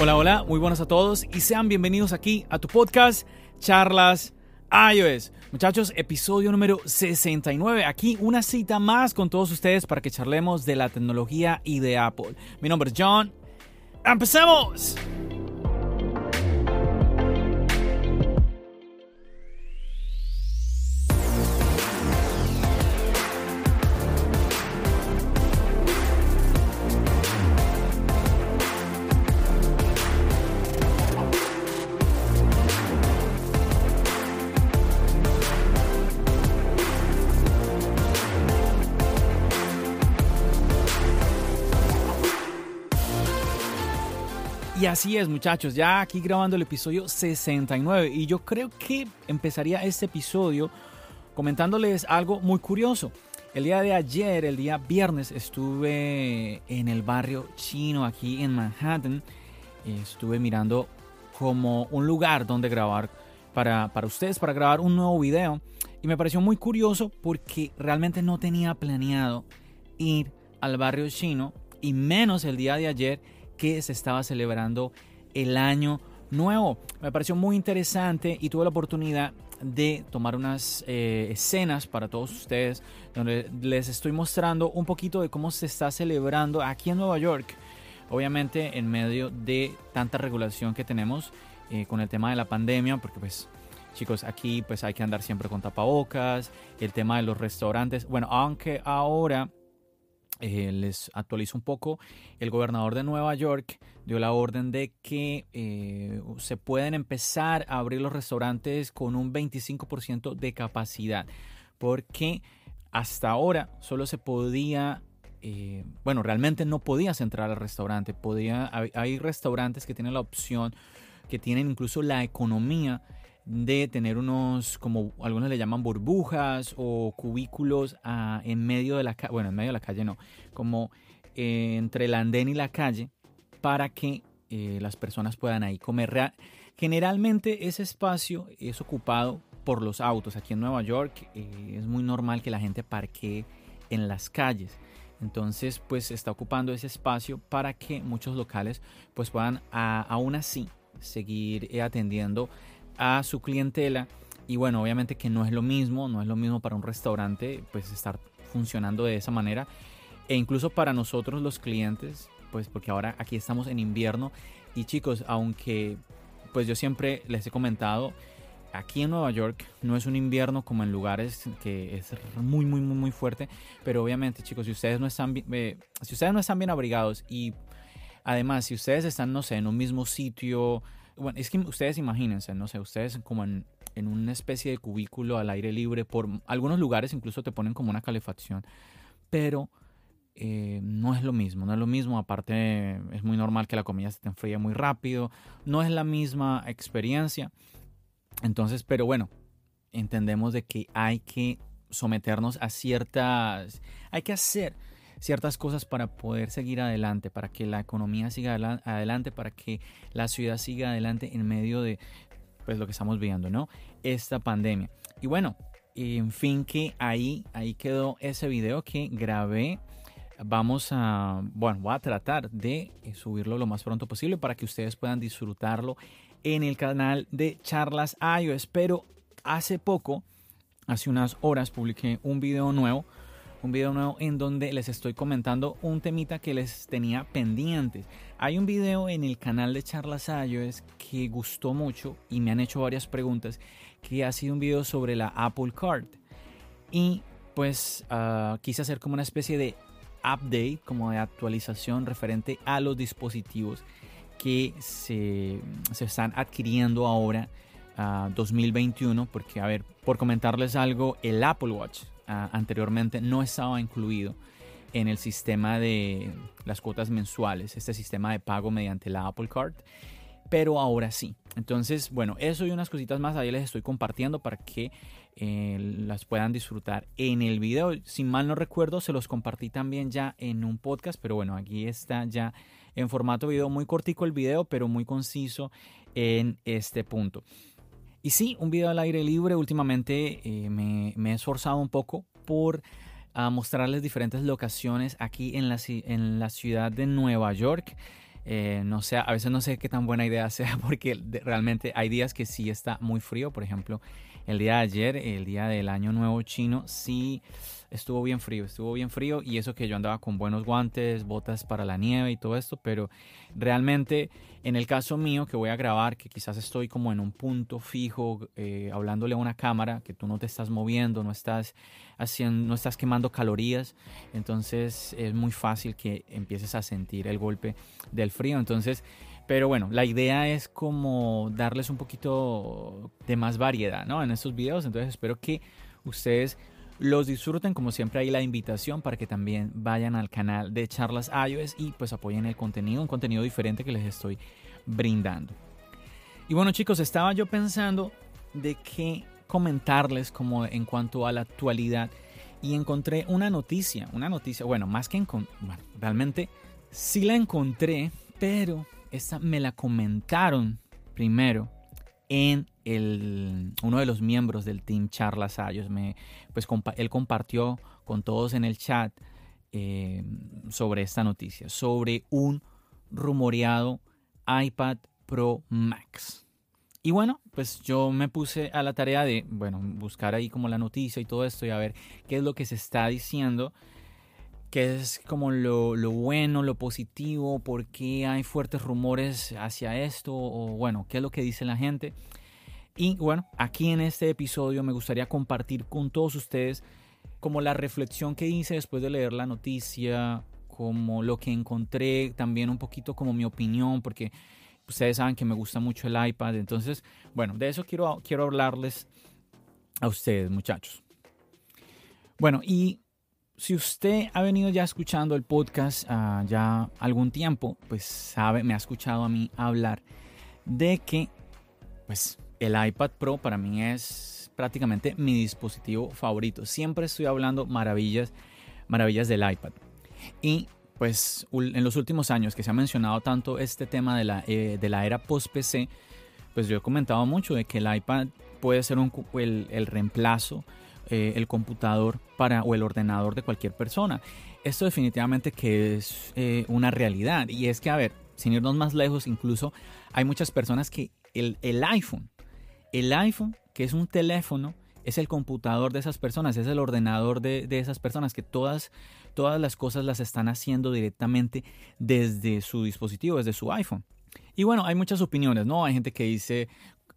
Hola, hola, muy buenas a todos y sean bienvenidos aquí a tu podcast Charlas iOS. Muchachos, episodio número 69. Aquí una cita más con todos ustedes para que charlemos de la tecnología y de Apple. Mi nombre es John. ¡Empecemos! Y así es, muchachos, ya aquí grabando el episodio 69. Y yo creo que empezaría este episodio comentándoles algo muy curioso. El día de ayer, el día viernes, estuve en el barrio chino aquí en Manhattan. Estuve mirando como un lugar donde grabar para, para ustedes, para grabar un nuevo video. Y me pareció muy curioso porque realmente no tenía planeado ir al barrio chino y menos el día de ayer que se estaba celebrando el año nuevo. Me pareció muy interesante y tuve la oportunidad de tomar unas eh, escenas para todos ustedes donde les estoy mostrando un poquito de cómo se está celebrando aquí en Nueva York. Obviamente en medio de tanta regulación que tenemos eh, con el tema de la pandemia, porque pues chicos, aquí pues hay que andar siempre con tapabocas, el tema de los restaurantes, bueno, aunque ahora eh, les actualizo un poco. El gobernador de Nueva York dio la orden de que eh, se pueden empezar a abrir los restaurantes con un 25% de capacidad. Porque hasta ahora solo se podía eh, bueno, realmente no podías entrar al restaurante. Podía, hay restaurantes que tienen la opción, que tienen incluso la economía de tener unos, como algunos le llaman burbujas o cubículos ah, en medio de la calle, bueno, en medio de la calle no, como eh, entre el andén y la calle para que eh, las personas puedan ahí comer. Generalmente ese espacio es ocupado por los autos. Aquí en Nueva York eh, es muy normal que la gente parquee en las calles. Entonces, pues está ocupando ese espacio para que muchos locales pues puedan aún así seguir atendiendo a su clientela. Y bueno, obviamente que no es lo mismo, no es lo mismo para un restaurante, pues estar funcionando de esa manera. E incluso para nosotros los clientes, pues porque ahora aquí estamos en invierno. Y chicos, aunque pues yo siempre les he comentado, aquí en Nueva York no es un invierno como en lugares que es muy, muy, muy, muy fuerte. Pero obviamente, chicos, si ustedes no están, eh, si ustedes no están bien abrigados y además si ustedes están, no sé, en un mismo sitio, bueno, es que ustedes imagínense, no sé, ustedes como en, una especie de cubículo al aire libre, por algunos lugares incluso te ponen como una calefacción, pero eh, no es lo mismo, no es lo mismo, aparte es muy normal que la comida se te enfríe muy rápido, no es la misma experiencia, entonces, pero bueno, entendemos de que hay que someternos a ciertas, hay que hacer ciertas cosas para poder seguir adelante, para que la economía siga adelante, para que la ciudad siga adelante en medio de pues lo que estamos viendo, ¿no? Esta pandemia. Y bueno, en fin que ahí, ahí quedó ese video que grabé. Vamos a, bueno, voy a tratar de subirlo lo más pronto posible para que ustedes puedan disfrutarlo en el canal de Charlas iOS. Pero hace poco, hace unas horas, publiqué un video nuevo un video nuevo en donde les estoy comentando un temita que les tenía pendientes. Hay un video en el canal de Charlas iOS que gustó mucho y me han hecho varias preguntas, que ha sido un video sobre la Apple Card. Y pues ah, quise hacer como una especie de update, como de actualización referente a los dispositivos que se, están adquiriendo ahora, 2021, ah, porque a ver, por comentarles algo, el Apple Watch anteriormente no estaba incluido en el sistema de las cuotas mensuales, este sistema de pago mediante la Apple Card, pero ahora sí. Entonces, bueno, eso y unas cositas más ahí les estoy compartiendo para que eh, las puedan disfrutar en el video. Si mal no recuerdo, se los compartí también ya en un podcast, pero bueno, aquí está ya en formato video, muy cortico el video, pero muy conciso en este punto. Y sí, un video al aire libre. Últimamente eh, me, he esforzado un poco por ah, mostrarles diferentes locaciones aquí en la, en la ciudad de Nueva York. Eh, no sé, a veces no sé qué tan buena idea sea porque realmente hay días que sí está muy frío. Por ejemplo, el día de ayer, el día del año nuevo chino, sí estuvo bien frío, estuvo bien frío y eso que yo andaba con buenos guantes, botas para la nieve y todo esto, pero realmente en el caso mío que voy a grabar, que quizás estoy como en un punto fijo, eh, hablándole a una cámara, que tú no te estás moviendo, no estás haciendo, no estás quemando calorías, entonces es muy fácil que empieces a sentir el golpe del frío, entonces pero bueno, la idea es como darles un poquito de más variedad ¿no? en estos videos. Entonces espero que ustedes los disfruten. Como siempre hay la invitación para que también vayan al canal de Charlas iOS y pues apoyen el contenido, un contenido diferente que les estoy brindando. Y bueno chicos, estaba yo pensando de qué comentarles como en cuanto a la actualidad y encontré una noticia, una noticia, bueno, más que bueno, realmente sí la encontré, pero esta me la comentaron primero en uno de los miembros del team Charlas Ayos. Me, pues él compartió con todos en el chat eh, sobre esta noticia, sobre un rumoreado iPad Pro Max. Y bueno, pues yo me puse a la tarea de, bueno, buscar ahí como la noticia y todo esto y a ver qué es lo que se está diciendo qué es como lo, bueno, lo positivo, por qué hay fuertes rumores hacia esto, o bueno, qué es lo que dice la gente. Y bueno, aquí en este episodio me gustaría compartir con todos ustedes como la reflexión que hice después de leer la noticia, como lo que encontré, también un poquito como mi opinión, porque ustedes saben que me gusta mucho el iPad. Entonces, bueno, de eso quiero, quiero hablarles a ustedes, muchachos. Bueno, y si usted ha venido ya escuchando el podcast uh, ya algún tiempo, pues sabe, me ha escuchado a mí hablar de que pues el iPad Pro para mí es prácticamente mi dispositivo favorito. Siempre estoy hablando maravillas, maravillas del iPad. Y pues en los últimos años que se ha mencionado tanto este tema de la, eh, de la era post-PC, pues yo he comentado mucho de que el iPad puede ser el reemplazo eh, el computador para, o el ordenador de cualquier persona. Esto definitivamente que es eh, una realidad. Y es que, a ver, sin irnos más lejos, incluso hay muchas personas que el, el iPhone, el iPhone, que es un teléfono, es el computador de esas personas, es el ordenador de, esas personas que todas, todas las cosas las están haciendo directamente desde su dispositivo, desde su iPhone. Y bueno, hay muchas opiniones, ¿no? Hay gente que dice,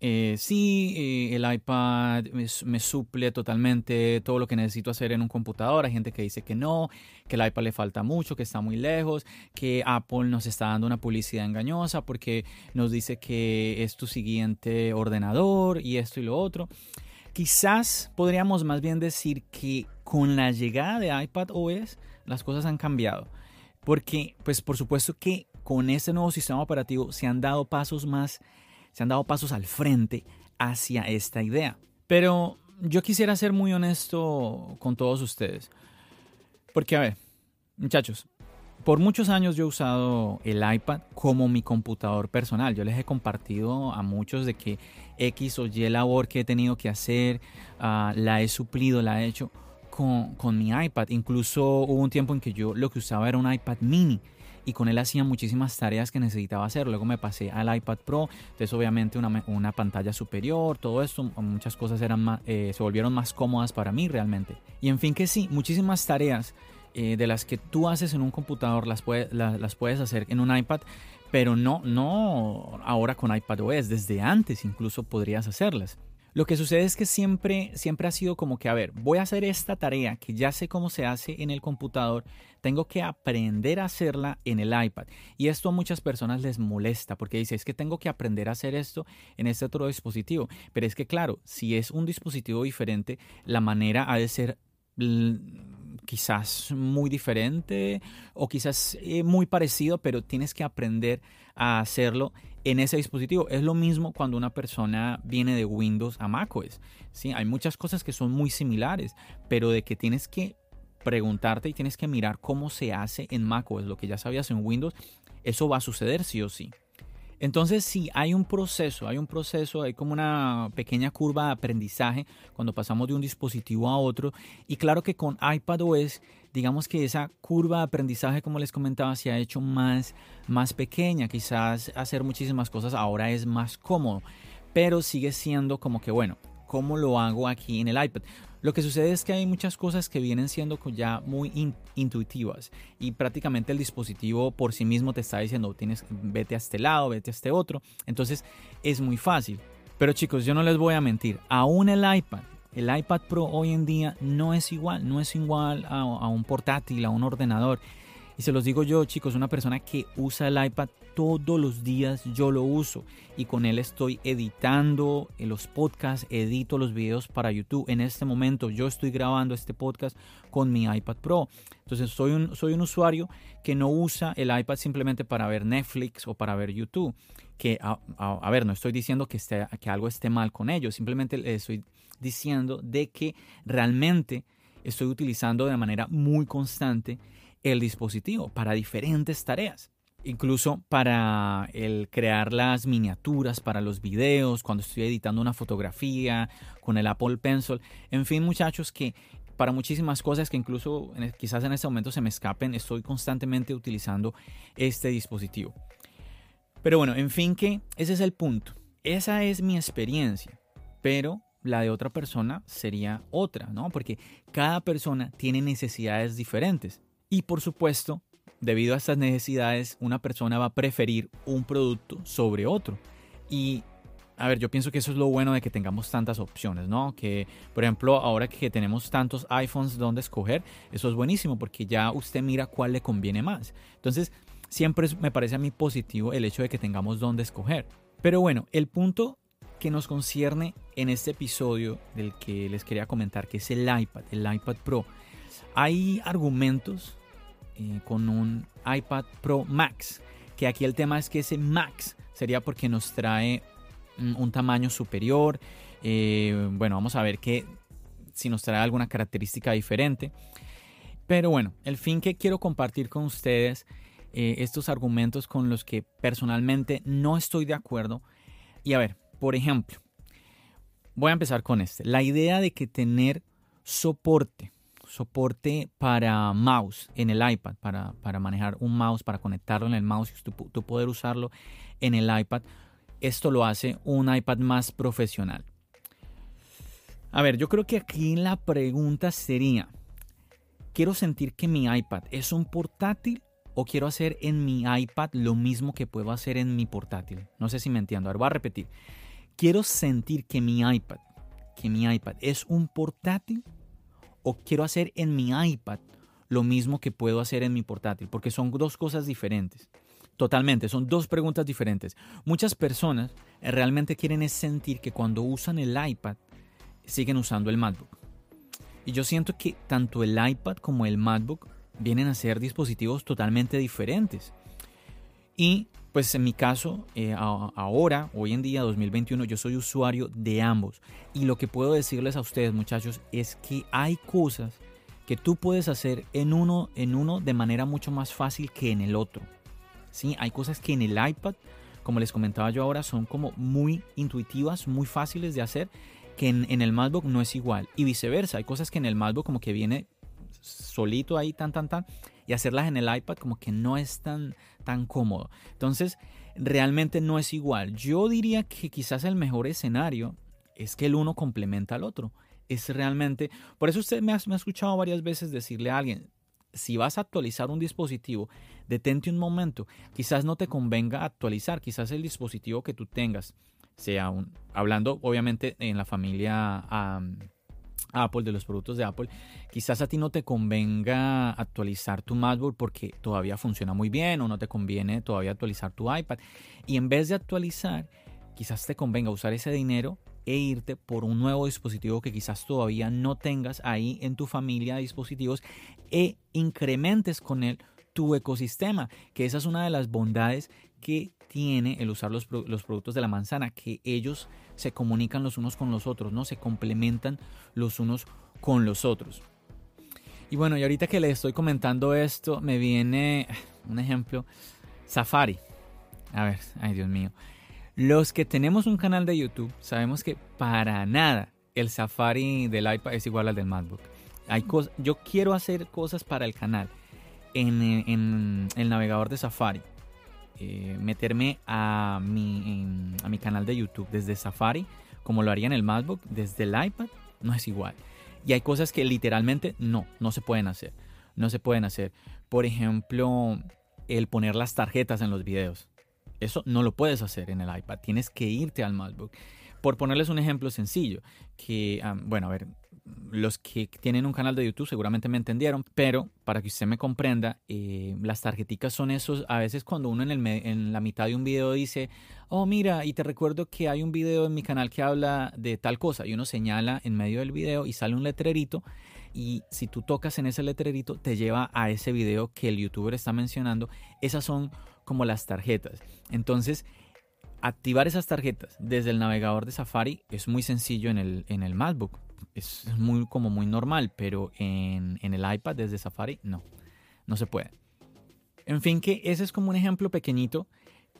eh, sí, eh, el iPad me, suple totalmente todo lo que necesito hacer en un computador. Hay gente que dice que no, que el iPad le falta mucho, que está muy lejos, que Apple nos está dando una publicidad engañosa porque nos dice que es tu siguiente ordenador y esto y lo otro. Quizás podríamos más bien decir que con la llegada de iPad OS las cosas han cambiado. Porque, pues por supuesto que con este nuevo sistema operativo se han dado pasos más se han dado pasos al frente hacia esta idea. Pero yo quisiera ser muy honesto con todos ustedes. Porque, a ver, muchachos, por muchos años yo he usado el iPad como mi computador personal. Yo les he compartido a muchos de que X o Y labor que he tenido que hacer, ah, la he suplido, la he hecho con, con mi iPad. Incluso hubo un tiempo en que yo lo que usaba era un iPad mini y con él hacía muchísimas tareas que necesitaba hacer. Luego me pasé al iPad Pro, entonces obviamente una, una pantalla superior, todo esto, muchas cosas eran eh, se volvieron más cómodas para mí realmente. Y en fin que sí, muchísimas tareas eh, de las que tú haces en un computador las, las puedes hacer en un iPad, pero no, no ahora con iPad OS, desde antes incluso podrías hacerlas. Lo que sucede es que siempre, siempre ha sido como que, a ver, voy a hacer esta tarea que ya sé cómo se hace en el computador, tengo que aprender a hacerla en el iPad. Y esto a muchas personas les molesta porque dice, es que tengo que aprender a hacer esto en este otro dispositivo. Pero es que, claro, si es un dispositivo diferente, la manera ha de ser quizás muy diferente o quizás eh, muy parecido, pero tienes que aprender a hacerlo en ese dispositivo. Es lo mismo cuando una persona viene de Windows a macOS. ¿sí? Hay muchas cosas que son muy similares, pero de que tienes que preguntarte y tienes que mirar cómo se hace en macOS, lo que ya sabías en Windows, eso va a suceder sí o sí. Entonces, sí, hay un proceso, hay un proceso, hay como una pequeña curva de aprendizaje cuando pasamos de un dispositivo a otro. Y claro que con iPadOS, digamos que esa curva de aprendizaje, como les comentaba, se ha hecho más, más pequeña. Quizás hacer muchísimas cosas ahora es más cómodo, pero sigue siendo como que, bueno, ¿cómo lo hago aquí en el iPad? Lo que sucede es que hay muchas cosas que vienen siendo ya muy intuitivas y prácticamente el dispositivo por sí mismo te está diciendo, tienes, vete a este lado, vete a este otro. Entonces es muy fácil. Pero chicos, yo no les voy a mentir, aún el iPad, el iPad Pro hoy en día no es igual, no es igual a, a un portátil, a un ordenador. Y se los digo yo, chicos, una persona que usa el iPad todos los días, yo lo uso. Y con él estoy editando los podcasts, edito los videos para YouTube. En este momento yo estoy grabando este podcast con mi iPad Pro. Entonces soy un, soy un usuario que no usa el iPad simplemente para ver Netflix o para ver YouTube. Que, a, ver, no estoy diciendo que, esté, que algo esté mal con ello. Simplemente le estoy diciendo de que realmente estoy utilizando de manera muy constante el dispositivo para diferentes tareas. Incluso para el crear las miniaturas para los videos, cuando estoy editando una fotografía con el Apple Pencil. En fin, muchachos, que para muchísimas cosas que incluso quizás en este momento se me escapen, estoy constantemente utilizando este dispositivo. Pero bueno, en fin que ese es el punto. Esa es mi experiencia. Pero la de otra persona sería otra, ¿no? Porque cada persona tiene necesidades diferentes. Y por supuesto, debido a estas necesidades, una persona va a preferir un producto sobre otro. Y a ver, yo pienso que eso es lo bueno de que tengamos tantas opciones, ¿no? Que, por ejemplo, ahora que tenemos tantos iPhones donde escoger, eso es buenísimo porque ya usted mira cuál le conviene más. Entonces, siempre me parece a mí positivo el hecho de que tengamos donde escoger. Pero bueno, el punto que nos concierne en este episodio del que les quería comentar, que es el iPad, el iPad Pro. Hay argumentos eh, con un iPad Pro Max. Que aquí el tema es que ese Max sería porque nos trae un, tamaño superior. Eh, bueno, vamos a ver que si nos trae alguna característica diferente. Pero bueno, el fin que quiero compartir con ustedes eh, estos argumentos con los que personalmente no estoy de acuerdo. Y a ver, por ejemplo, voy a empezar con este. La idea de que tener soporte soporte para mouse en el iPad, para, manejar un mouse, para conectarlo en el mouse y tú, poder usarlo en el iPad. Esto lo hace un iPad más profesional. A ver, yo creo que aquí la pregunta sería, ¿quiero sentir que mi iPad es un portátil o quiero hacer en mi iPad lo mismo que puedo hacer en mi portátil? No sé si me entiendo. A ver, voy a repetir. Quiero sentir que mi iPad, que mi iPad es un portátil o quiero hacer en mi iPad lo mismo que puedo hacer en mi portátil, porque son dos cosas diferentes. Totalmente, son dos preguntas diferentes. Muchas personas eh, realmente quieren sentir que cuando usan el iPad siguen usando el MacBook. Y yo siento que tanto el iPad como el MacBook vienen a ser dispositivos totalmente diferentes. Y pues en mi caso, eh, ahora, hoy en día, 2021, yo soy usuario de ambos. Y lo que puedo decirles a ustedes, muchachos, es que hay cosas que tú puedes hacer en uno, en uno de manera mucho más fácil que en el otro. ¿Sí? Hay cosas que en el iPad, como les comentaba yo ahora, son como muy intuitivas, muy fáciles de hacer, que en, en el MacBook no es igual. Y viceversa, hay cosas que en el MacBook como que viene solito ahí, tan, tan, tan, y hacerlas en el iPad como que no es tan, tan cómodo. Entonces, realmente no es igual. Yo diría que quizás el mejor escenario es que el uno complementa al otro. Es realmente, por eso usted me ha, me ha escuchado varias veces decirle a alguien, si vas a actualizar un dispositivo, detente un momento. Quizás no te convenga actualizar, quizás el dispositivo que tú tengas sea un, hablando obviamente en la familia Apple, de los productos de Apple, quizás a ti no te convenga actualizar tu MacBook porque todavía funciona muy bien o no te conviene todavía actualizar tu iPad. Y en vez de actualizar, quizás te convenga usar ese dinero e irte por un nuevo dispositivo que quizás todavía no tengas ahí en tu familia de dispositivos e incrementes con él tu ecosistema, que esa es una de las bondades que tiene el usar los, los, productos de la manzana, que ellos se comunican los unos con los otros, ¿no? Se complementan los unos con los otros. Y bueno, y ahorita que le estoy comentando esto, me viene un ejemplo, Safari. A ver, ay Dios mío. Los que tenemos un canal de YouTube sabemos que para nada el Safari del iPad es igual al del MacBook. Hay yo quiero hacer cosas para el canal en, el navegador de Safari. Eh, meterme a mi, a mi canal de YouTube desde Safari, como lo haría en el MacBook, desde el iPad, no es igual. Y hay cosas que literalmente no, no se pueden hacer. No se pueden hacer. Por ejemplo, el poner las tarjetas en los videos. Eso no lo puedes hacer en el iPad. Tienes que irte al MacBook. Por ponerles un ejemplo sencillo, que, bueno, a ver, los que tienen un canal de YouTube seguramente me entendieron, pero para que usted me comprenda, eh, las tarjeticas son esos, a veces cuando uno en, en la mitad de un video dice, oh mira, y te recuerdo que hay un video en mi canal que habla de tal cosa, y uno señala en medio del video y sale un letrerito, y si tú tocas en ese letrerito te lleva a ese video que el youtuber está mencionando, esas son como las tarjetas. Entonces, activar esas tarjetas desde el navegador de Safari es muy sencillo en el, en el MacBook es muy, como muy normal, pero en, el iPad desde Safari no, no se puede. En fin, que ese es como un ejemplo pequeñito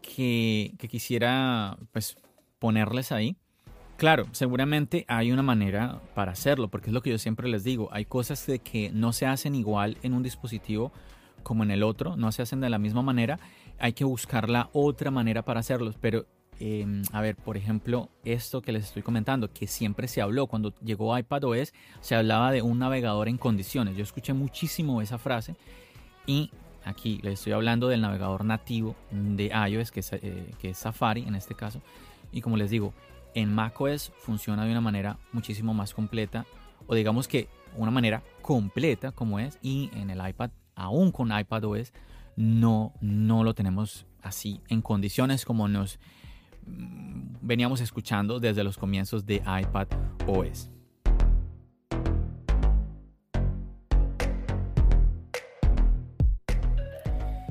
que, quisiera pues ponerles ahí. Claro, seguramente hay una manera para hacerlo, porque es lo que yo siempre les digo, hay cosas de que no se hacen igual en un dispositivo como en el otro, no se hacen de la misma manera, hay que buscar la otra manera para hacerlos, pero Em, a ver, por ejemplo, esto que les estoy comentando, que siempre se habló cuando llegó iPadOS, se hablaba de un navegador en condiciones. Yo escuché muchísimo esa frase y aquí les estoy hablando del navegador nativo de iOS, que es, eh, que es Safari en este caso. Y como les digo, en macOS funciona de una manera muchísimo más completa, o digamos que una manera completa como es, y en el iPad, aún con iPadOS, no, no lo tenemos así en condiciones como nos veníamos escuchando desde los comienzos de iPad OS.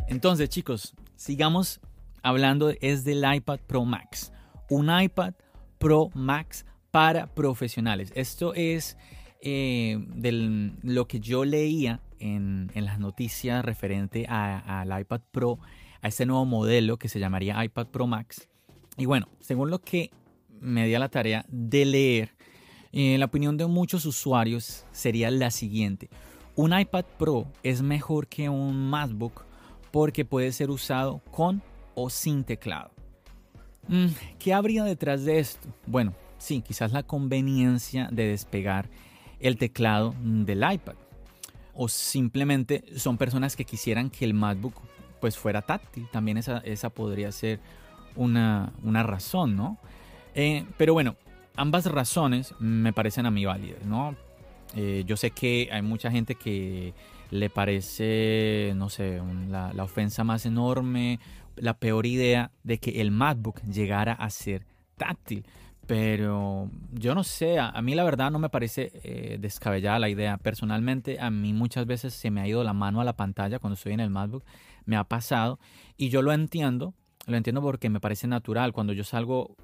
Entonces, chicos, sigamos hablando es del iPad Pro Max. Un iPad Pro Max para profesionales. Esto es eh, de lo que yo leía en, las noticias referente al iPad Pro, a este nuevo modelo que se llamaría iPad Pro Max. Y bueno, según lo que me di a la tarea de leer, eh, la opinión de muchos usuarios sería la siguiente. Un iPad Pro es mejor que un MacBook porque puede ser usado con o sin teclado. Mm, ¿Qué habría detrás de esto? Bueno, sí, quizás la conveniencia de despegar el teclado del iPad. O simplemente son personas que quisieran que el MacBook pues fuera táctil. También esa, esa podría ser una, razón, ¿no? Eh, pero bueno, ambas razones me parecen a mí válidas, ¿no? Eh, yo sé que hay mucha gente que le parece, no sé, la, la, ofensa más enorme, la peor idea de que el MacBook llegara a ser táctil. Pero yo no sé, a, mí la verdad no me parece eh, descabellada la idea. Personalmente, a mí muchas veces se me ha ido la mano a la pantalla cuando estoy en el MacBook. Me ha pasado y yo lo entiendo lo entiendo porque me parece natural. Cuando yo salgo,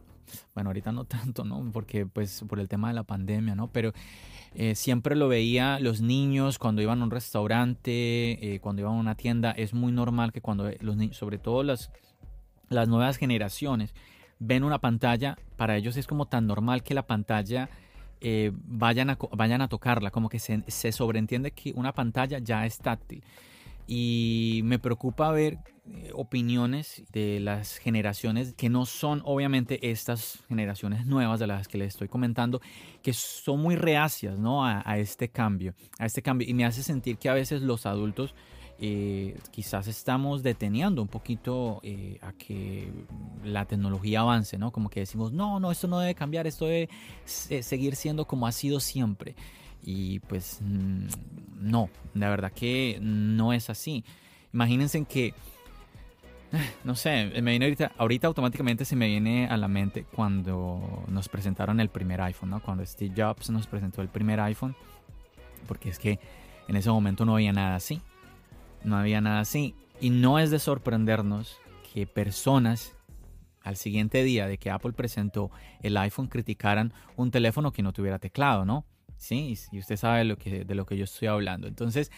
bueno, ahorita no tanto, ¿no? Porque pues por el tema de la pandemia, ¿no? Pero eh, siempre lo veía los niños cuando iban a un restaurante, eh, cuando iban a una tienda. Es muy normal que cuando los niños, sobre todo las, las nuevas generaciones, ven una pantalla, para ellos es como tan normal que la pantalla... Eh, vayan, a, vayan a tocarla, como que se, se sobreentiende que una pantalla ya es táctil y me preocupa ver eh, opiniones de las generaciones que no son obviamente estas generaciones nuevas de las que les estoy comentando, que son muy reacias ¿no? a, este cambio, a este cambio. Y me hace sentir que a veces los adultos eh, quizás estamos deteniendo un poquito eh, a que la tecnología avance, ¿no? Como que decimos, no, no, esto no debe cambiar, esto debe seguir siendo como ha sido siempre. Y pues mm, no, la verdad que no es así. Imagínense que no sé, me viene ahorita, ahorita automáticamente se me viene a la mente cuando nos presentaron el primer iPhone, ¿no? Cuando Steve Jobs nos presentó el primer iPhone, porque es que en ese momento no había nada así, no había nada así. Y no es de sorprendernos que personas al siguiente día de que Apple presentó el iPhone criticaran un teléfono que no tuviera teclado, ¿no? Sí, y usted sabe de lo que, de lo que yo estoy hablando. Entonces,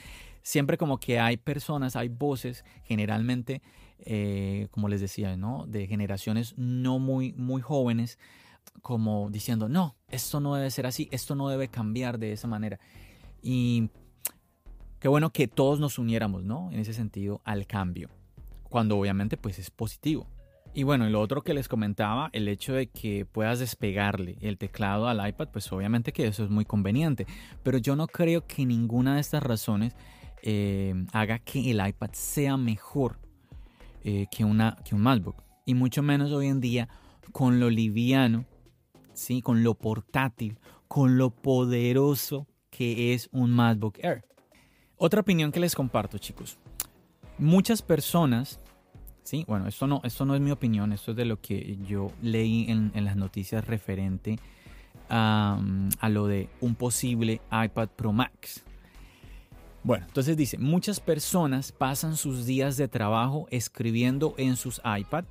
siempre como que hay personas, hay voces, generalmente, eh, como les decía, ¿no? De generaciones no muy, muy jóvenes, como diciendo, no, esto no debe ser así, esto no debe cambiar de esa manera. Y qué bueno que todos nos uniéramos, ¿no? En ese sentido, al cambio, cuando obviamente pues es positivo. Y bueno, y lo otro que les comentaba, el hecho de que puedas despegarle el teclado al iPad, pues obviamente que eso es muy conveniente. Pero yo no creo que ninguna de estas razones eh, haga que el iPad sea mejor eh, que, una, que un MacBook. Y mucho menos hoy en día con lo liviano, ¿sí? con lo portátil, con lo poderoso que es un MacBook Air. Otra opinión que les comparto, chicos. Muchas personas Sí, bueno, esto no, esto no es mi opinión, esto es de lo que yo leí en, las noticias referente a, a, lo de un posible iPad Pro Max. Bueno, entonces dice, muchas personas pasan sus días de trabajo escribiendo en sus iPad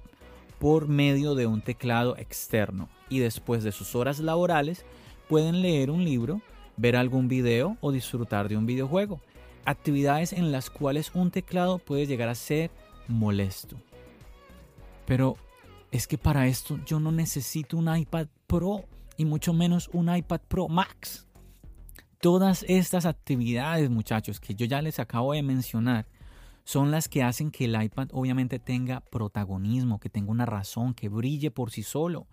por medio de un teclado externo y después de sus horas laborales pueden leer un libro, ver algún video o disfrutar de un videojuego. Actividades en las cuales un teclado puede llegar a ser molesto. Pero es que para esto yo no necesito un iPad Pro y mucho menos un iPad Pro Max. Todas estas actividades, muchachos, que yo ya les acabo de mencionar, son las que hacen que el iPad obviamente tenga protagonismo, que tenga una razón, que brille por sí solo.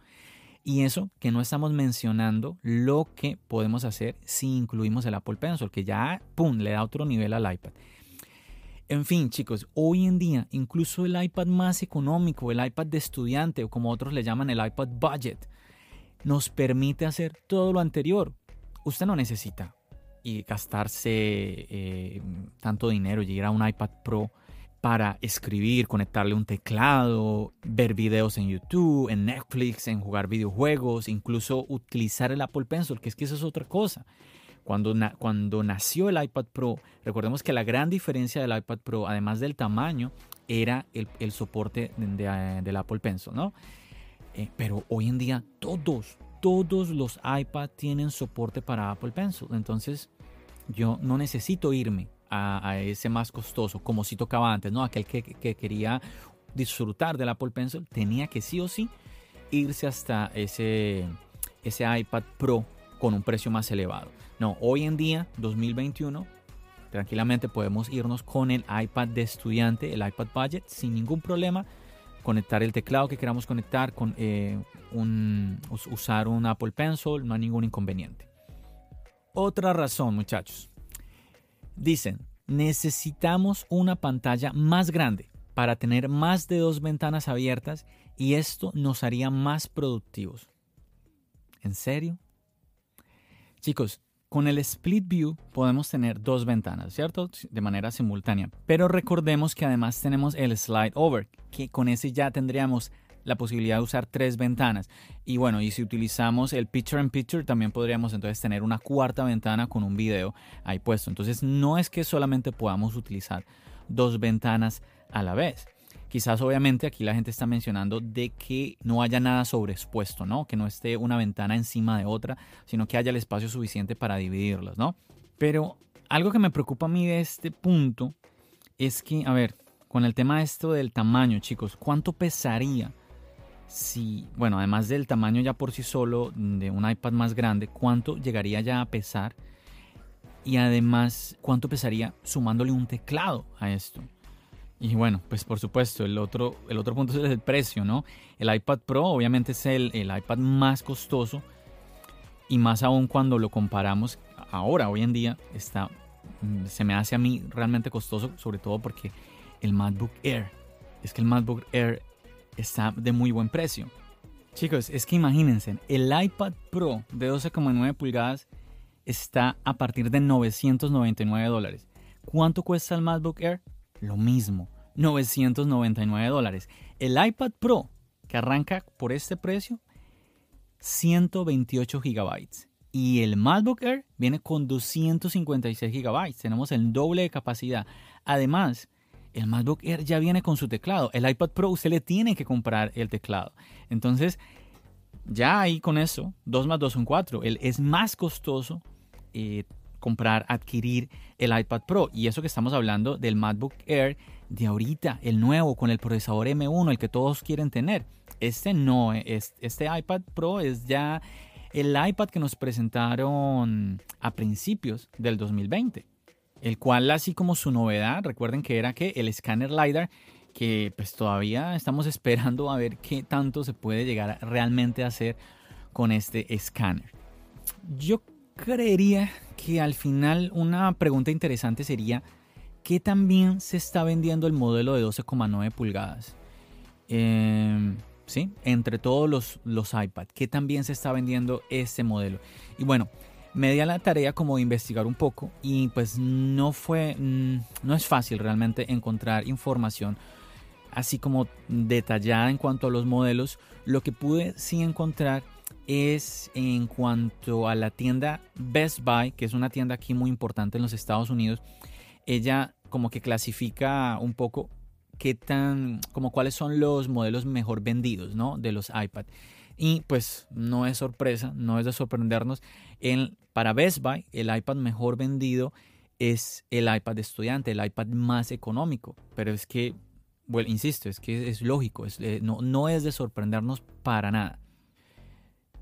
Y eso que no estamos mencionando lo que podemos hacer si incluimos el Apple Pencil, que ya, ¡pum!, le da otro nivel al iPad. En fin, chicos, hoy en día incluso el iPad más económico, el iPad de estudiante o como otros le llaman el iPad budget, nos permite hacer todo lo anterior. Usted no necesita y gastarse eh, tanto dinero ir a un iPad Pro para escribir, conectarle un teclado, ver videos en YouTube, en Netflix, en jugar videojuegos, incluso utilizar el Apple Pencil, que es que eso es otra cosa. Cuando, cuando nació el iPad Pro, recordemos que la gran diferencia del iPad Pro, además del tamaño, era el, soporte de, del Apple Pencil, ¿no? Eh, pero hoy en día todos, todos los iPad tienen soporte para Apple Pencil. Entonces yo no necesito irme a, ese más costoso, como si tocaba antes, ¿no? Aquel que, que, quería disfrutar del Apple Pencil tenía que sí o sí irse hasta ese, ese iPad Pro con un precio más elevado. No, hoy en día, 2021, tranquilamente podemos irnos con el iPad de estudiante, el iPad Budget, sin ningún problema. Conectar el teclado que queramos conectar, con, eh, usar un Apple Pencil, no hay ningún inconveniente. Otra razón, muchachos. Dicen, necesitamos una pantalla más grande para tener más de dos ventanas abiertas y esto nos haría más productivos. ¿En serio? Chicos, con el split view podemos tener dos ventanas, ¿cierto? De manera simultánea. Pero recordemos que además tenemos el slide over, que con ese ya tendríamos la posibilidad de usar tres ventanas. Y bueno, y si utilizamos el picture in picture, también podríamos entonces tener una cuarta ventana con un video ahí puesto. Entonces no es que solamente podamos utilizar dos ventanas a la vez. Quizás obviamente aquí la gente está mencionando de que no haya nada sobreexpuesto, ¿no? Que no esté una ventana encima de otra, sino que haya el espacio suficiente para dividirlas, ¿no? Pero algo que me preocupa a mí de este punto es que, a ver, con el tema esto del tamaño, chicos, ¿cuánto pesaría si, bueno, además del tamaño ya por sí solo de un iPad más grande, cuánto llegaría ya a pesar? Y además, ¿cuánto pesaría sumándole un teclado a esto? Y bueno, pues por supuesto, el otro, el otro punto es el precio, ¿no? El iPad Pro obviamente es el, el iPad más costoso y más aún cuando lo comparamos ahora, hoy en día, está, mm, se me hace a mí realmente costoso, sobre todo porque el MacBook Air, es que el MacBook Air está de muy buen precio. Chicos, es que imagínense, el iPad Pro de 12,9 pulgadas está a partir de 999 dólares. ¿Cuánto cuesta el MacBook Air? Lo mismo, 999 dólares. El iPad Pro, que arranca por este precio, 128 gigabytes. Y el MacBook Air viene con 256 gigabytes. Tenemos el doble de capacidad. Además, el MacBook Air ya viene con su teclado. El iPad Pro usted le tiene que comprar el teclado. Entonces, ya ahí con eso, 2 más 2 son 4. El, es más costoso eh, comprar, adquirir el iPad Pro. Y eso que estamos hablando del MacBook Air de ahorita, el nuevo con el procesador M1, el que todos quieren tener. Este no, este iPad Pro es ya el iPad que nos presentaron a principios del 2020 el cual así como su novedad, recuerden que era que el escáner LiDAR, que pues todavía estamos esperando a ver qué tanto se puede llegar realmente a hacer con este escáner. Yo creería que al final una pregunta interesante sería, ¿qué también se está vendiendo el modelo de 12,9 pulgadas? Em, ¿Sí? Entre todos los, los iPad, ¿qué también se está vendiendo este modelo? Y bueno, me di a la tarea como de investigar un poco y pues no fue, mm, no es fácil realmente encontrar información así como detallada en cuanto a los modelos. Lo que pude sí encontrar es en cuanto a la tienda Best Buy, que es una tienda aquí muy importante en los Estados Unidos. Ella como que clasifica un poco qué tan, como cuáles son los modelos mejor vendidos, ¿no? De los iPad. Y pues no es sorpresa, no es de sorprendernos. En, para Best Buy, el iPad mejor vendido es el iPad estudiante, el iPad más económico. Pero es que, bueno, insisto, es que es lógico, eh, no, no es de sorprendernos para nada.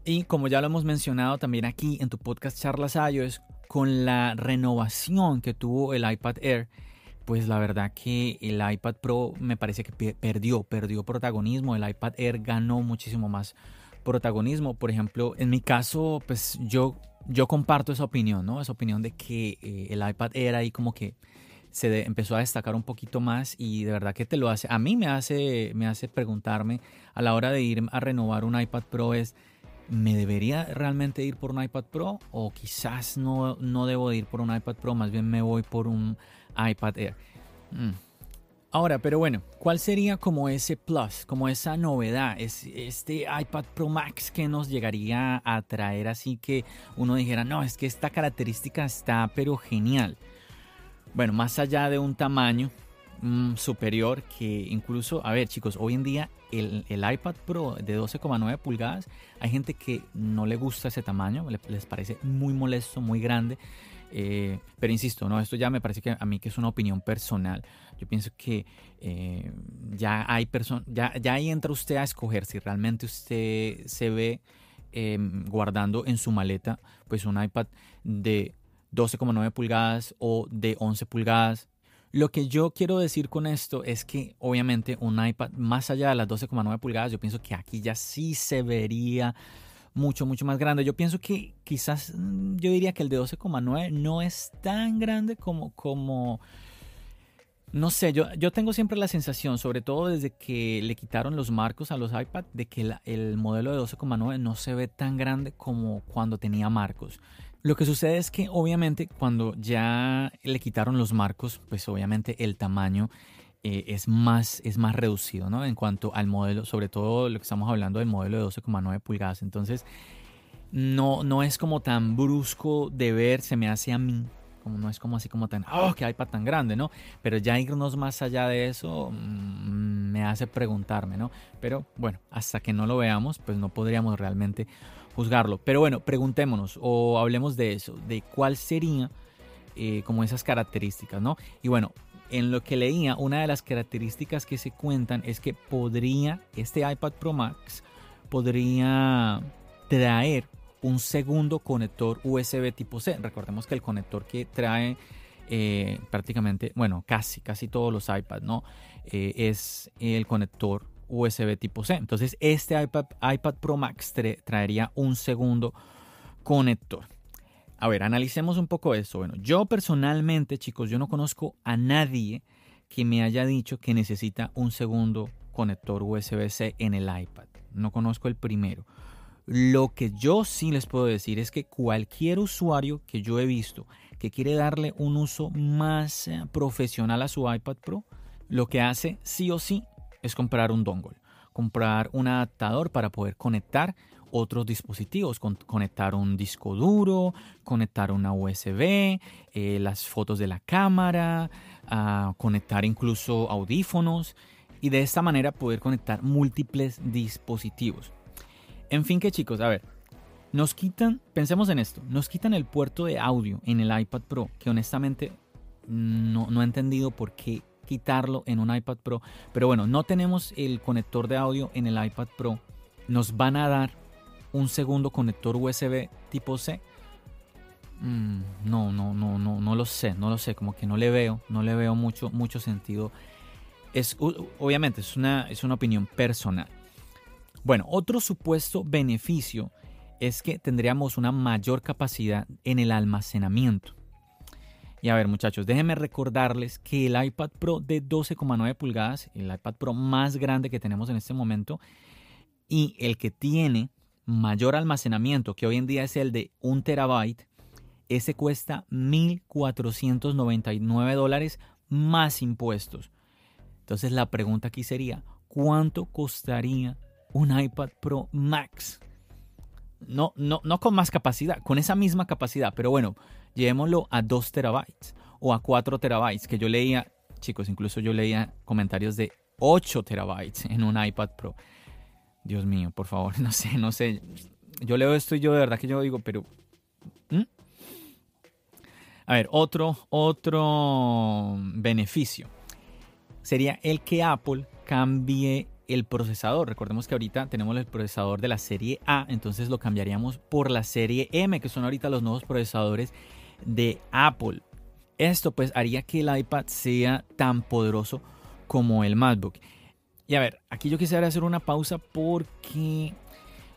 Y como ya lo hemos mencionado también aquí en tu podcast Charlas iOS, con la renovación que tuvo el iPad Air, pues la verdad que el iPad Pro me parece que perdió, perdió protagonismo. El iPad Air ganó muchísimo más protagonismo. Por ejemplo, en mi caso, pues yo, yo comparto esa opinión, ¿no? Esa opinión de que eh, el iPad era ahí como que se empezó a destacar un poquito más y de verdad que te lo hace. A mí me hace, me hace preguntarme a la hora de ir a renovar un iPad Pro es, ¿me debería realmente ir por un iPad Pro? O quizás no, no debo ir por un iPad Pro, más bien me voy por un iPad Air. Mm. Ahora, pero bueno, ¿cuál sería como ese plus, como esa novedad, es este iPad Pro Max que nos llegaría a traer así que uno dijera, no, es que esta característica está pero genial? Bueno, más allá de un tamaño mm, superior que incluso, a ver chicos, hoy en día el, iPad Pro de 12,9 pulgadas, hay gente que no le gusta ese tamaño, les parece muy molesto, muy grande. Eh, pero insisto, no, esto ya me parece que a mí que es una opinión personal. Yo pienso que eh, ya hay personas, ya, ya ahí entra usted a escoger si realmente usted se ve em, guardando en su maleta pues un iPad de 12,9 pulgadas o de 11 pulgadas. Lo que yo quiero decir con esto es que obviamente un iPad más allá de las 12,9 pulgadas, yo pienso que aquí ya sí se vería mucho, mucho más grande. Yo pienso que quizás mm, yo diría que el de 12,9 no es tan grande como, como no sé, yo, yo tengo siempre la sensación, sobre todo desde que le quitaron los marcos a los iPad, de que el modelo de 12,9 no se ve tan grande como cuando tenía marcos. Lo que sucede es que obviamente cuando ya le quitaron los marcos, pues obviamente el tamaño eh, es, más, es más reducido, ¿no? En cuanto al modelo, sobre todo lo que estamos hablando del modelo de 12,9 pulgadas. Entonces, no, no es como tan brusco de ver, se me hace a mí, como no es como así como tan, oh, qué iPad tan grande, ¿no? Pero ya irnos más allá de eso mm, me hace preguntarme, ¿no? Pero bueno, hasta que no lo veamos, pues no podríamos realmente juzgarlo. Pero bueno, preguntémonos o hablemos de eso, de cuál sería eh, como esas características, ¿no? Y bueno, en lo que leía, una de las características que se cuentan es que podría, este iPad Pro Max podría traer un segundo conector USB tipo C. Recordemos que el conector que trae eh, prácticamente, bueno, casi, casi todos los iPads, ¿no? Eh, es el conector USB tipo C. Entonces, este iPad, iPad Pro Max traería un segundo conector. A ver, analicemos un poco eso. Bueno, yo personalmente, chicos, yo no conozco a nadie que me haya dicho que necesita un segundo conector USB-C en el iPad. No conozco el primero. Lo que yo sí les puedo decir es que cualquier usuario que yo he visto que quiere darle un uso más eh, profesional a su iPad Pro, lo que hace sí o sí es comprar un dongle, comprar un adaptador para poder conectar otros dispositivos, conectar un disco duro, conectar una USB, eh, las fotos de la cámara, conectar incluso audífonos y de esta manera poder conectar múltiples dispositivos. En fin que chicos, a ver, nos quitan, pensemos en esto, nos quitan el puerto de audio en el iPad Pro, que honestamente no, no he entendido por qué quitarlo en un iPad Pro. Pero bueno, no tenemos el conector de audio en el iPad Pro. Nos van a dar un segundo conector USB tipo C. Mm, no, no, no, no, no lo sé, no lo sé, como que no le veo, no le veo mucho, mucho sentido. Es, obviamente es una, es una opinión personal. Bueno, otro supuesto beneficio es que tendríamos una mayor capacidad en el almacenamiento. Y a ver muchachos, déjenme recordarles que el iPad Pro de 12,9 pulgadas, el iPad Pro más grande que tenemos en este momento, y el que tiene mayor almacenamiento, que hoy en día es el de 1 terabyte, ese cuesta 1.499 dólares más impuestos. Entonces la pregunta aquí sería, ¿cuánto costaría un iPad Pro Max? No, no, no con más capacidad, con esa misma capacidad, pero bueno, llevémoslo a 2 terabytes o a 4 terabytes, que yo leía, chicos, incluso yo leía comentarios de 8 terabytes en un iPad Pro. Dios mío, por favor, no sé, no sé. Yo leo esto y yo de verdad que yo digo, pero... A ver, otro, otro beneficio sería el que Apple cambie el procesador. Recordemos que ahorita tenemos el procesador de la serie A, entonces lo cambiaríamos por la serie M, que son ahorita los nuevos procesadores de Apple. Esto pues haría que el iPad sea tan poderoso como el MacBook. Y a ver, aquí yo quisiera hacer una pausa porque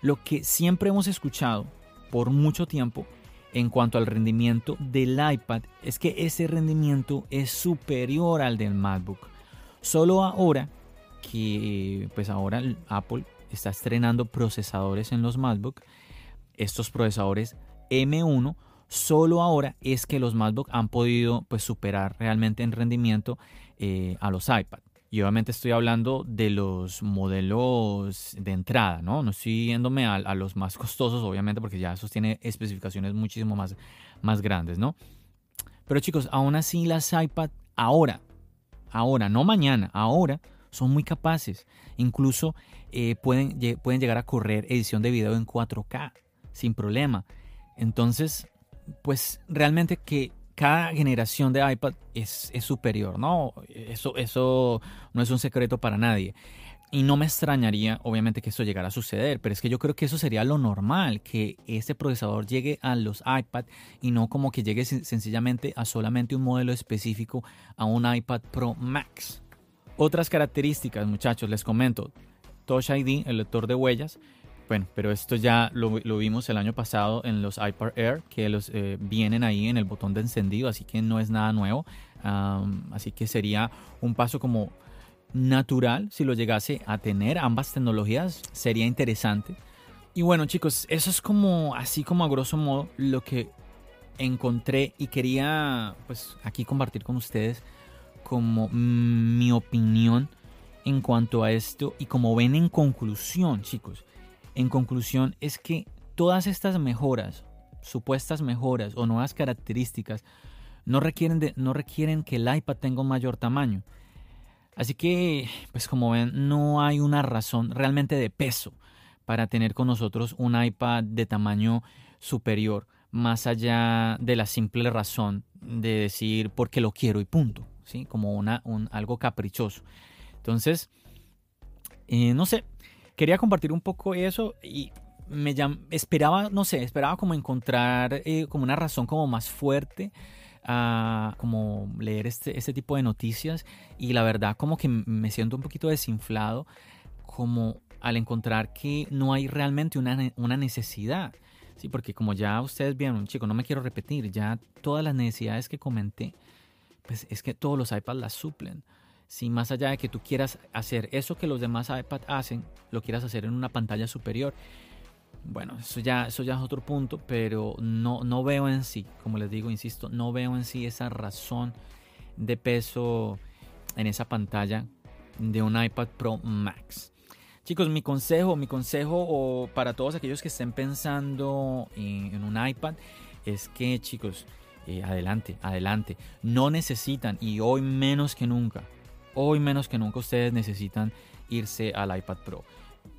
lo que siempre hemos escuchado por mucho tiempo en cuanto al rendimiento del iPad es que ese rendimiento es superior al del MacBook. Solo ahora que pues ahora Apple está estrenando procesadores en los MacBook, estos procesadores M1 Solo ahora es que los MacBook han podido pues, superar realmente en rendimiento eh, a los iPad. Y obviamente estoy hablando de los modelos de entrada, ¿no? No estoy yéndome a, los más costosos, obviamente, porque ya esos tienen especificaciones muchísimo más, más grandes, ¿no? Pero chicos, aún así las iPad ahora, ahora, no mañana, ahora, son muy capaces. Incluso eh, pueden, pueden llegar a correr edición de video en 4K sin problema. Entonces, pues realmente que cada generación de iPad es, superior, ¿no? Eso, eso no es un secreto para nadie. Y no me extrañaría, obviamente, que eso llegara a suceder, pero es que yo creo que eso sería lo normal, que este procesador llegue a los iPad y no como que llegue sencillamente a solamente un modelo específico, a un iPad Pro Max. Otras características, muchachos, les comento. Touch ID, el lector de huellas, bueno, pero esto ya lo, vimos el año pasado en los iPad Air, que eh, vienen ahí en el botón de encendido, así que no es nada nuevo. así que sería un paso como natural si lo llegase a tener ambas tecnologías, sería interesante. Y bueno chicos, eso es como así como a grosso modo lo que encontré y quería pues aquí compartir con ustedes como mi opinión en cuanto a esto y como ven en conclusión chicos en conclusión, es que todas estas mejoras, supuestas mejoras o nuevas características, no requieren, de, no requieren que el iPad tenga un mayor tamaño. Así que, pues como ven, no hay una razón realmente de peso para tener con nosotros un iPad de tamaño superior, más allá de la simple razón de decir porque lo quiero y punto, ¿sí? Como una, un, algo caprichoso. Entonces, eh, no sé, quería compartir un poco eso y me esperaba, no sé, esperaba como encontrar eh, como una razón como más fuerte a como leer este, este tipo de noticias y la verdad como que me siento un poquito desinflado como al encontrar que no hay realmente una, una necesidad. Sí, porque como ya ustedes vieron, chicos, no me quiero repetir, ya todas las necesidades que comenté, pues es que todos los iPads las suplen si más allá de que tú quieras hacer eso que los demás iPad hacen, lo quieras hacer en una pantalla superior, bueno, eso ya, eso ya es otro punto, pero no, no veo en sí, como les digo, insisto, no veo en sí esa razón de peso en esa pantalla de un iPad Pro Max. Chicos, mi consejo, mi consejo para todos aquellos que estén pensando en, un iPad es que, chicos, eh, adelante, adelante. No necesitan, y hoy menos que nunca, hoy menos que nunca ustedes necesitan irse al iPad Pro.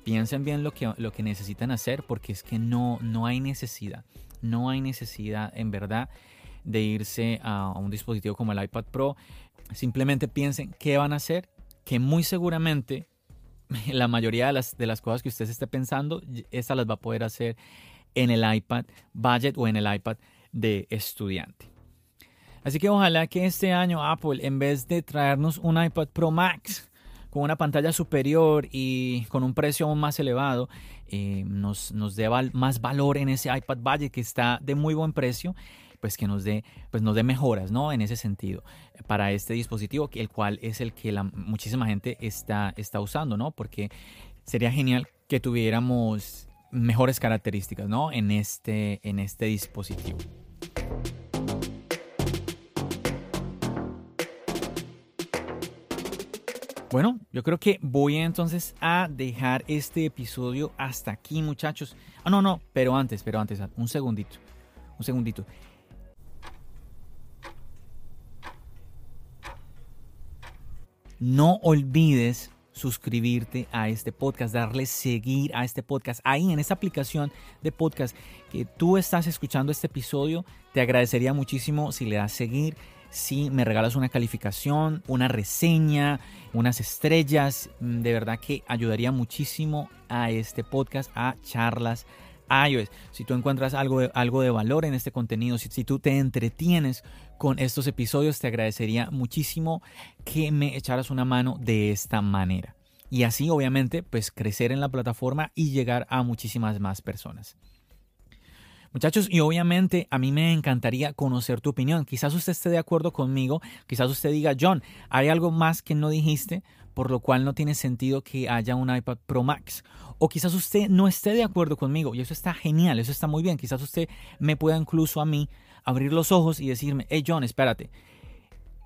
Piensen bien lo que, lo que necesitan hacer porque es que no, no hay necesidad. No hay necesidad en verdad de irse a un dispositivo como el iPad Pro. Simplemente piensen qué van a hacer, que muy seguramente la mayoría de las, de las cosas que usted esté pensando, esta las va a poder hacer en el iPad budget o en el iPad de estudiante. Así que ojalá que este año Apple, en vez de traernos un iPad Pro Max con una pantalla superior y con un precio aún más elevado, eh, nos, nos dé más valor en ese iPad budget que está de muy buen precio pues que nos dé, pues nos dé mejoras, ¿no? En ese sentido, para este dispositivo, el cual es el que la, muchísima gente está, está usando, ¿no? Porque sería genial que tuviéramos mejores características, ¿no? En este, en este dispositivo. Bueno, yo creo que voy entonces a dejar este episodio hasta aquí, muchachos. Ah, no, no, pero antes, pero antes, un segundito. Un segundito. No olvides suscribirte a este podcast, darle seguir a este podcast. Ahí en esta aplicación de podcast que tú estás escuchando este episodio, te agradecería muchísimo si le das seguir, si me regalas una calificación, una reseña, unas estrellas. Mm, de verdad que ayudaría muchísimo a este podcast, a charlas iOS. Si tú encuentras algo de, algo de valor en este contenido, si, si tú te entretienes con estos episodios, te agradecería muchísimo que me echaras una mano de esta manera. Y así, obviamente, pues crecer en la plataforma y llegar a muchísimas más personas. Muchachos, y obviamente a mí me encantaría conocer tu opinión. Quizás usted esté de acuerdo conmigo, quizás usted diga, John, hay algo más que no dijiste, por lo cual no tiene sentido que haya un iPad Pro Max. O quizás usted no esté de acuerdo conmigo y eso está genial, eso está muy bien. Quizás usted me pueda incluso a mí abrir los ojos y decirme, hey John, espérate,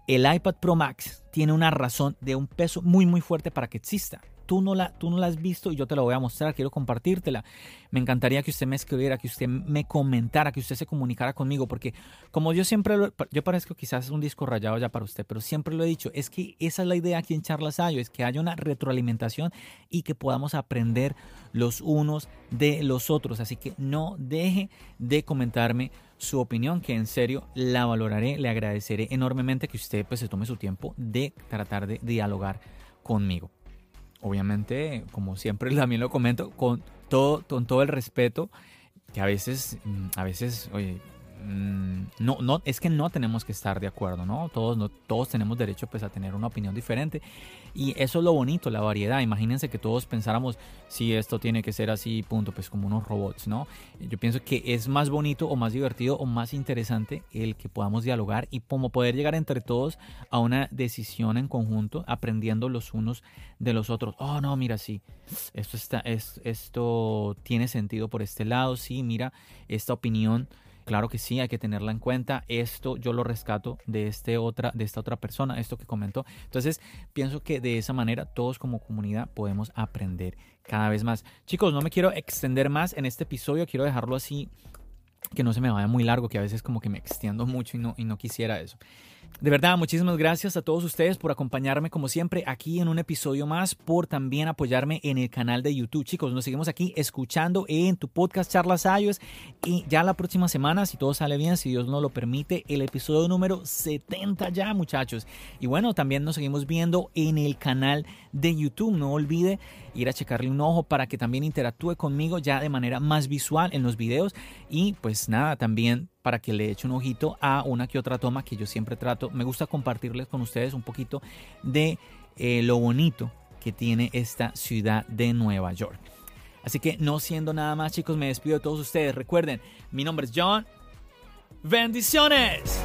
el iPad Pro Max tiene una razón de un peso muy muy fuerte para que exista tú no, la, tú no la has visto y yo te la voy a mostrar, quiero compartírtela. Me encantaría que usted me escribiera, que usted me comentara, que usted se comunicara conmigo, porque como yo siempre, lo, yo parezco quizás un disco rayado ya para usted, pero siempre lo he dicho, es que esa es la idea aquí en Charlas Ayo, es que haya una retroalimentación y que podamos aprender los unos de los otros. Así que no deje de comentarme su opinión, que en serio la valoraré, le agradeceré enormemente que usted pues se tome su tiempo de tratar de dialogar conmigo obviamente, como siempre también lo comento, con todo, con todo el respeto, que a veces, mm, a veces, oye, Mm, no, no, es que no tenemos que estar de acuerdo, ¿no? Todos, no, todos tenemos derecho pues, a tener una opinión diferente. Y eso es lo bonito, la variedad. Imagínense que todos pensáramos, si esto tiene que ser así, punto, pues como unos robots, ¿no? Yo pienso que es más bonito o más divertido o más interesante el que podamos dialogar y como poder llegar entre todos a una decisión en conjunto, aprendiendo los unos de los otros. Oh, no, mira, sí, esto, está, es, esto tiene sentido por este lado, sí, mira, esta opinión Claro que sí, hay que tenerla en cuenta. Esto yo lo rescato de, este otra, de esta otra persona, esto que comentó. Entonces, pienso que de esa manera todos como comunidad podemos aprender cada vez más. Chicos, no me quiero extender más en este episodio, quiero dejarlo así que no se me vaya muy largo, que a veces como que me extiendo mucho y no, y no quisiera eso. De verdad, muchísimas gracias a todos ustedes por acompañarme como siempre aquí en un episodio más, por también apoyarme en el canal de YouTube. Chicos, nos seguimos aquí escuchando en tu podcast Charlas iOS y ya la próxima semana, si todo sale bien, si Dios nos lo permite, el episodio número 70 ya, muchachos. Y bueno, también nos seguimos viendo en el canal de YouTube. No olvide ir a checarle un ojo para que también interactúe conmigo ya de manera más visual en los videos y pues nada, también para que le eche un ojito a una que otra toma que yo siempre trato. Me gusta compartirles con ustedes un poquito de eh, lo bonito que tiene esta ciudad de Nueva York. Así que no siendo nada más chicos, me despido de todos ustedes. Recuerden, mi nombre es John. Bendiciones.